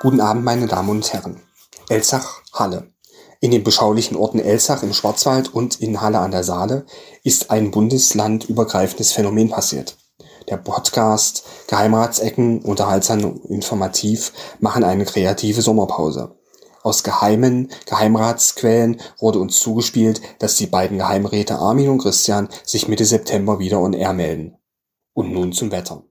Guten Abend, meine Damen und Herren. Elzach-Halle. In den beschaulichen Orten Elzach im Schwarzwald und in Halle an der Saale ist ein bundeslandübergreifendes Phänomen passiert. Der Podcast Geheimratsecken, unterhaltsam und informativ, machen eine kreative Sommerpause. Aus geheimen Geheimratsquellen wurde uns zugespielt, dass die beiden Geheimräte Armin und Christian sich Mitte September wieder on air melden. Und nun zum Wetter.